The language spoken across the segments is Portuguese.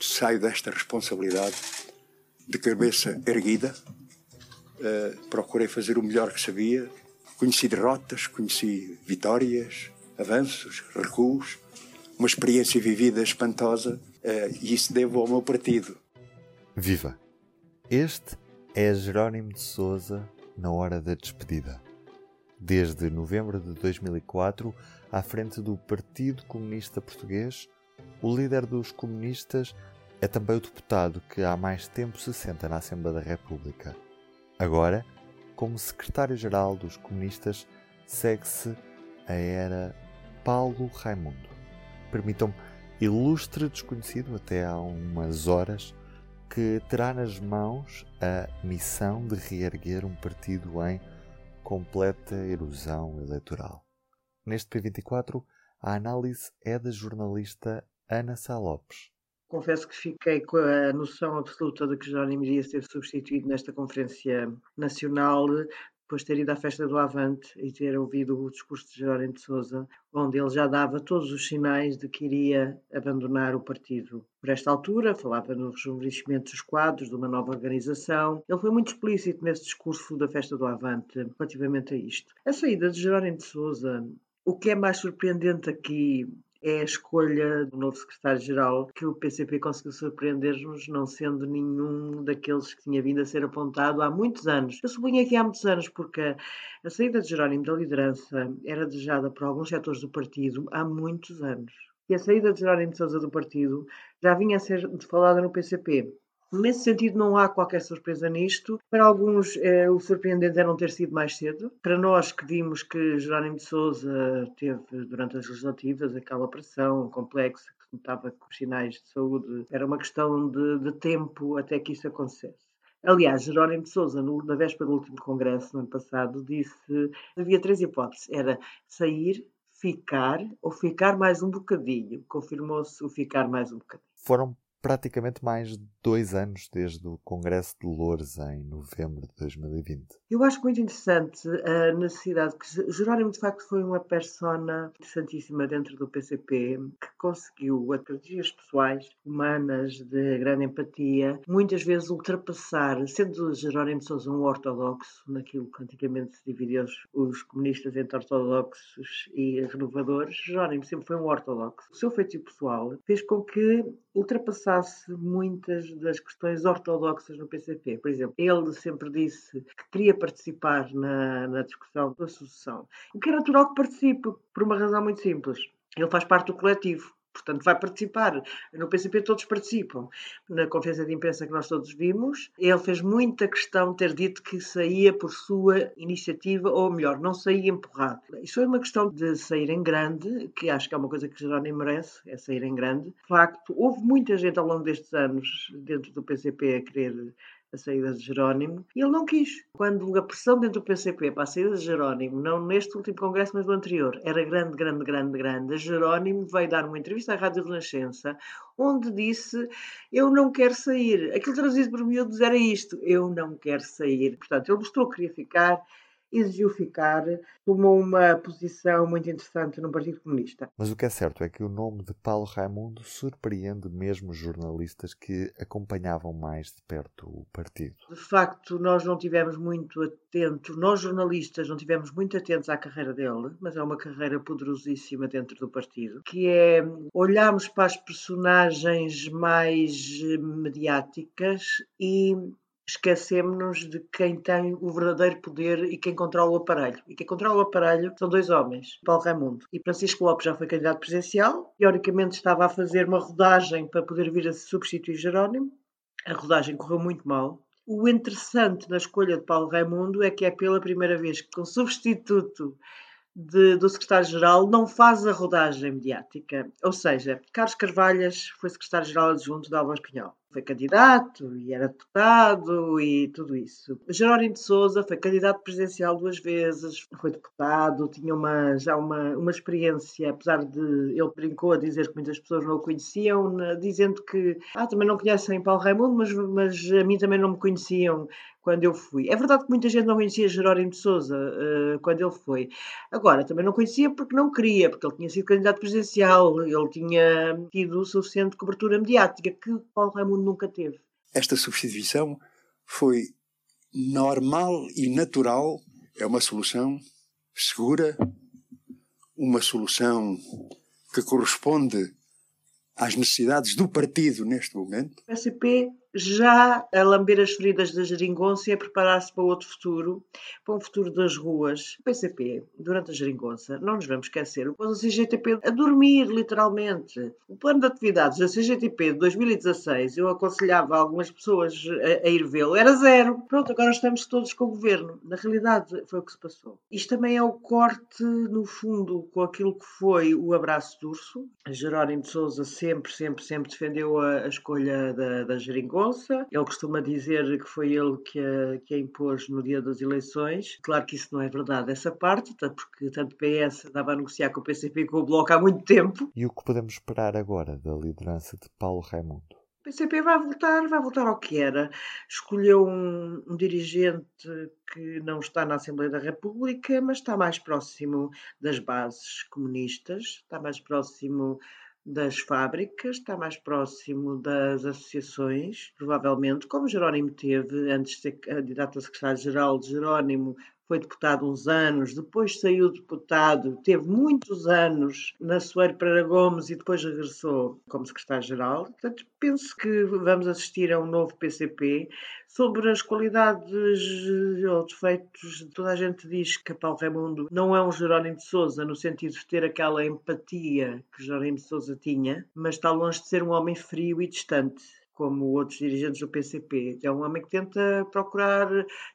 saio desta responsabilidade de cabeça erguida. Uh, procurei fazer o melhor que sabia. Conheci derrotas, conheci vitórias, avanços, recuos, uma experiência vivida espantosa uh, e isso devo ao meu partido. Viva! Este é Jerónimo de Souza na hora da despedida. Desde novembro de 2004, à frente do Partido Comunista Português, o líder dos comunistas é também o deputado que há mais tempo se senta na Assembleia da República. Agora, como secretário-geral dos comunistas, segue-se a era Paulo Raimundo. Permitam-me, ilustre desconhecido até há umas horas, que terá nas mãos a missão de reerguer um partido em completa erosão eleitoral. Neste P24, a análise é da jornalista Ana Sá Lopes. Confesso que fiquei com a noção absoluta de que Jerónimo iria ser substituído nesta Conferência Nacional depois de ter ido à festa do Avante e ter ouvido o discurso de Jerónimo de Sousa, onde ele já dava todos os sinais de que iria abandonar o partido. Por esta altura, falava no rejuvenescimento dos quadros, de uma nova organização. Ele foi muito explícito nesse discurso da festa do Avante relativamente a isto. A saída de Jerónimo de Sousa o que é mais surpreendente aqui é a escolha do novo secretário-geral que o PCP conseguiu surpreender-nos, não sendo nenhum daqueles que tinha vindo a ser apontado há muitos anos. Eu sublinho aqui há muitos anos porque a saída de Jerónimo da liderança era desejada por alguns setores do partido há muitos anos. E a saída de Jerónimo de Sousa do partido já vinha a ser falada no PCP. Nesse sentido, não há qualquer surpresa nisto. Para alguns, eh, o surpreendente é não ter sido mais cedo. Para nós, que vimos que Jerónimo de Souza teve, durante as legislativas, aquela pressão complexa que se notava com os sinais de saúde, era uma questão de, de tempo até que isso acontecesse. Aliás, Jerónimo de Souza, na véspera do último congresso, no ano passado, disse havia três hipóteses. Era sair, ficar ou ficar mais um bocadinho. Confirmou-se o ficar mais um bocadinho. Foram praticamente mais de dois anos desde o Congresso de Loures em novembro de 2020. Eu acho muito interessante a necessidade que Jerónimo de facto foi uma persona interessantíssima dentro do PCP que conseguiu, a características pessoais, humanas, de grande empatia, muitas vezes ultrapassar, sendo Jerónimo de Sousa um ortodoxo, naquilo que antigamente se dividia os, os comunistas entre ortodoxos e renovadores, Jerónimo sempre foi um ortodoxo. O seu feitio pessoal fez com que ultrapassasse muitas das questões ortodoxas no PCP. Por exemplo, ele sempre disse que queria participar na, na discussão da sucessão, o que é natural que participe, por uma razão muito simples. Ele faz parte do coletivo. Portanto, vai participar. No PCP todos participam. Na conferência de imprensa que nós todos vimos, ele fez muita questão de ter dito que saía por sua iniciativa, ou melhor, não saía empurrado. Isso é uma questão de sair em grande, que acho que é uma coisa que Jerónimo merece, é sair em grande. De facto, houve muita gente ao longo destes anos dentro do PCP a querer a saída de Jerónimo, e ele não quis. Quando a pressão dentro do PCP para a saída de Jerónimo, não neste último congresso, mas no anterior, era grande, grande, grande, grande, Jerónimo veio dar uma entrevista à Rádio Renascença, onde disse: Eu não quero sair. Aquilo traduzido por miúdos era isto: Eu não quero sair. Portanto, ele mostrou que queria ficar exigiu ficar, tomou uma posição muito interessante no Partido Comunista. Mas o que é certo é que o nome de Paulo Raimundo surpreende mesmo os jornalistas que acompanhavam mais de perto o partido. De facto, nós não tivemos muito atentos, nós jornalistas não tivemos muito atentos à carreira dele, mas é uma carreira poderosíssima dentro do partido, que é olharmos para as personagens mais mediáticas e esquecemos-nos de quem tem o verdadeiro poder e quem controla o aparelho. E quem controla o aparelho são dois homens, Paulo Raimundo. E Francisco Lopes já foi candidato presidencial, teoricamente estava a fazer uma rodagem para poder vir a substituir Jerónimo. A rodagem correu muito mal. O interessante na escolha de Paulo Raimundo é que é pela primeira vez que, com substituto de, do secretário-geral, não faz a rodagem mediática. Ou seja, Carlos Carvalhas foi secretário-geral adjunto da Alba Espinhol foi candidato e era deputado e tudo isso. Jerónimo de Souza foi candidato presidencial duas vezes, foi deputado, tinha uma, já uma, uma experiência, apesar de ele brincou a dizer que muitas pessoas não o conheciam, dizendo que ah, também não conhecem Paulo Raimundo, mas, mas a mim também não me conheciam quando eu fui. É verdade que muita gente não conhecia Jerónimo de Sousa uh, quando ele foi. Agora, também não conhecia porque não queria, porque ele tinha sido candidato presidencial, ele tinha tido suficiente cobertura mediática que Paulo Raimundo nunca teve. Esta substituição foi normal e natural, é uma solução segura, uma solução que corresponde às necessidades do partido neste momento. O PCP já a lamber as feridas da geringonça e a preparar-se para outro futuro, para um futuro das ruas. O PCP, durante a geringonça, não nos vamos esquecer, pôs a CGTP a dormir, literalmente. O plano de atividades da CGTP de 2016, eu aconselhava algumas pessoas a, a ir vê-lo, era zero. Pronto, agora estamos todos com o governo. Na realidade, foi o que se passou. Isto também é o corte, no fundo, com aquilo que foi o abraço de urso. Jerónimo de Souza sempre, sempre, sempre defendeu a, a escolha da, da geringonça ele costuma dizer que foi ele que a, que a impôs no dia das eleições. Claro que isso não é verdade, essa parte, porque tanto PS andava a negociar com o PCP e com o Bloco há muito tempo. E o que podemos esperar agora da liderança de Paulo Raimundo? O PCP vai voltar, vai voltar ao que era. Escolheu um, um, dirigente que não está na Assembleia da República, mas está mais próximo das bases comunistas, está mais próximo das fábricas, está mais próximo das associações, provavelmente, como Jerónimo teve, antes de ser candidato a secretário-geral, Jerónimo foi deputado uns anos, depois saiu deputado, teve muitos anos na Soeiro para Gomes e depois regressou como secretário-geral. Portanto, penso que vamos assistir a um novo PCP. Sobre as qualidades ou defeitos, toda a gente diz que Paulo Raimundo não é um Jerónimo de Souza no sentido de ter aquela empatia que Jerónimo de Souza tinha, mas está longe de ser um homem frio e distante como outros dirigentes do PCP. É um homem que tenta procurar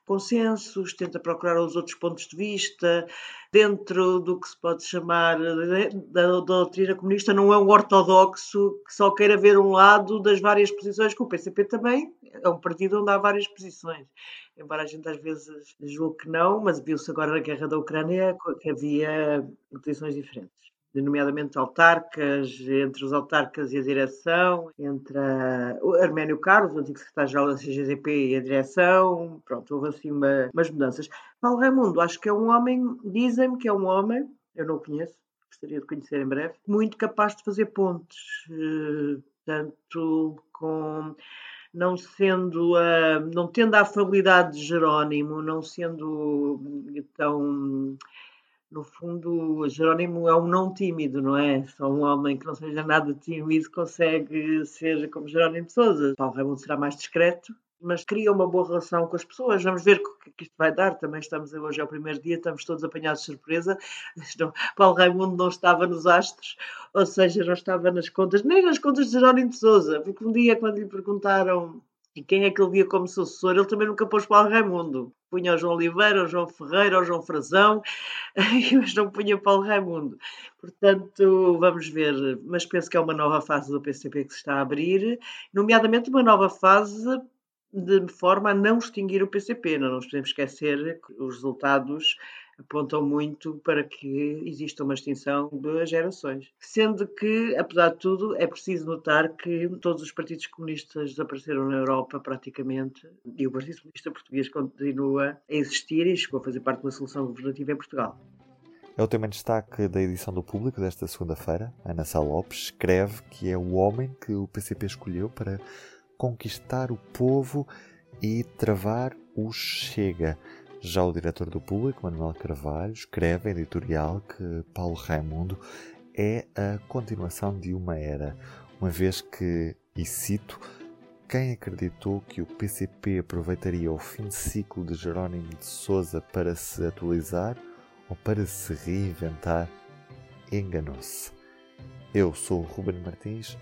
consensos, tenta procurar os outros pontos de vista, dentro do que se pode chamar da, doutrina comunista, não é um ortodoxo que só queira ver um lado das várias posições, que o PCP também é um partido onde há várias posições. Embora a gente às vezes julgue que não, mas viu-se agora na guerra da Ucrânia que havia posições diferentes nomeadamente autarcas, entre os autarcas e a direção, entre a, o Arménio Carlos, o antigo secretário-geral da CGTP e a direção, pronto, houve assim uma, umas mudanças. Paulo Raimundo, acho que é um homem, dizem-me que é um homem, eu não o conheço, gostaria de conhecer em breve, muito capaz de fazer pontes, eh, tanto com não sendo uh, não tendo a afabilidade de Jerónimo, não sendo tão no fundo, Jerónimo é um não tímido, não é? Só um homem que não seja nada tímido consegue ser como Jerónimo de Souza. Paulo Raimundo será mais discreto, mas cria uma boa relação com as pessoas. Vamos ver o que isto vai dar. Também estamos hoje é o primeiro dia, estamos todos apanhados de surpresa. Paulo Raimundo não estava nos astros, ou seja, não estava nas contas, nem nas contas de Jerónimo de Souza, porque um dia, quando lhe perguntaram e quem é que ele via como sucessor? Ele também nunca pôs Paulo Raimundo. Punha o João Oliveira, o João Ferreira, o João Frazão, mas não punha Paulo Raimundo. Portanto, vamos ver. Mas penso que é uma nova fase do PCP que se está a abrir, nomeadamente uma nova fase de forma a não extinguir o PCP. Não nos podemos esquecer que os resultados apontam muito para que exista uma extinção de gerações. Sendo que, apesar de tudo, é preciso notar que todos os partidos comunistas desapareceram na Europa praticamente e o Partido Comunista Português continua a existir e chegou a fazer parte de uma solução governativa em Portugal. É o tema em destaque da edição do Público desta segunda-feira. Ana Sá Lopes escreve que é o homem que o PCP escolheu para conquistar o povo e travar o Chega. Já o diretor do público, Manuel Carvalho, escreve em editorial que Paulo Raimundo é a continuação de uma era, uma vez que, e cito, quem acreditou que o PCP aproveitaria o fim de ciclo de Jerónimo de Souza para se atualizar ou para se reinventar, enganou-se. Eu sou o Ruben Martins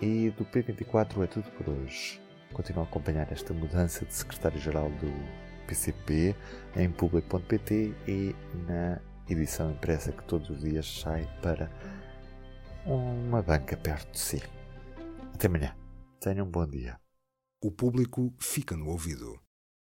e do P24 é tudo por hoje. Continuo a acompanhar esta mudança de secretário-geral do PCP, em público.pt e na edição impressa que todos os dias sai para uma banca perto de si. Até amanhã. Tenham um bom dia. O público fica no ouvido.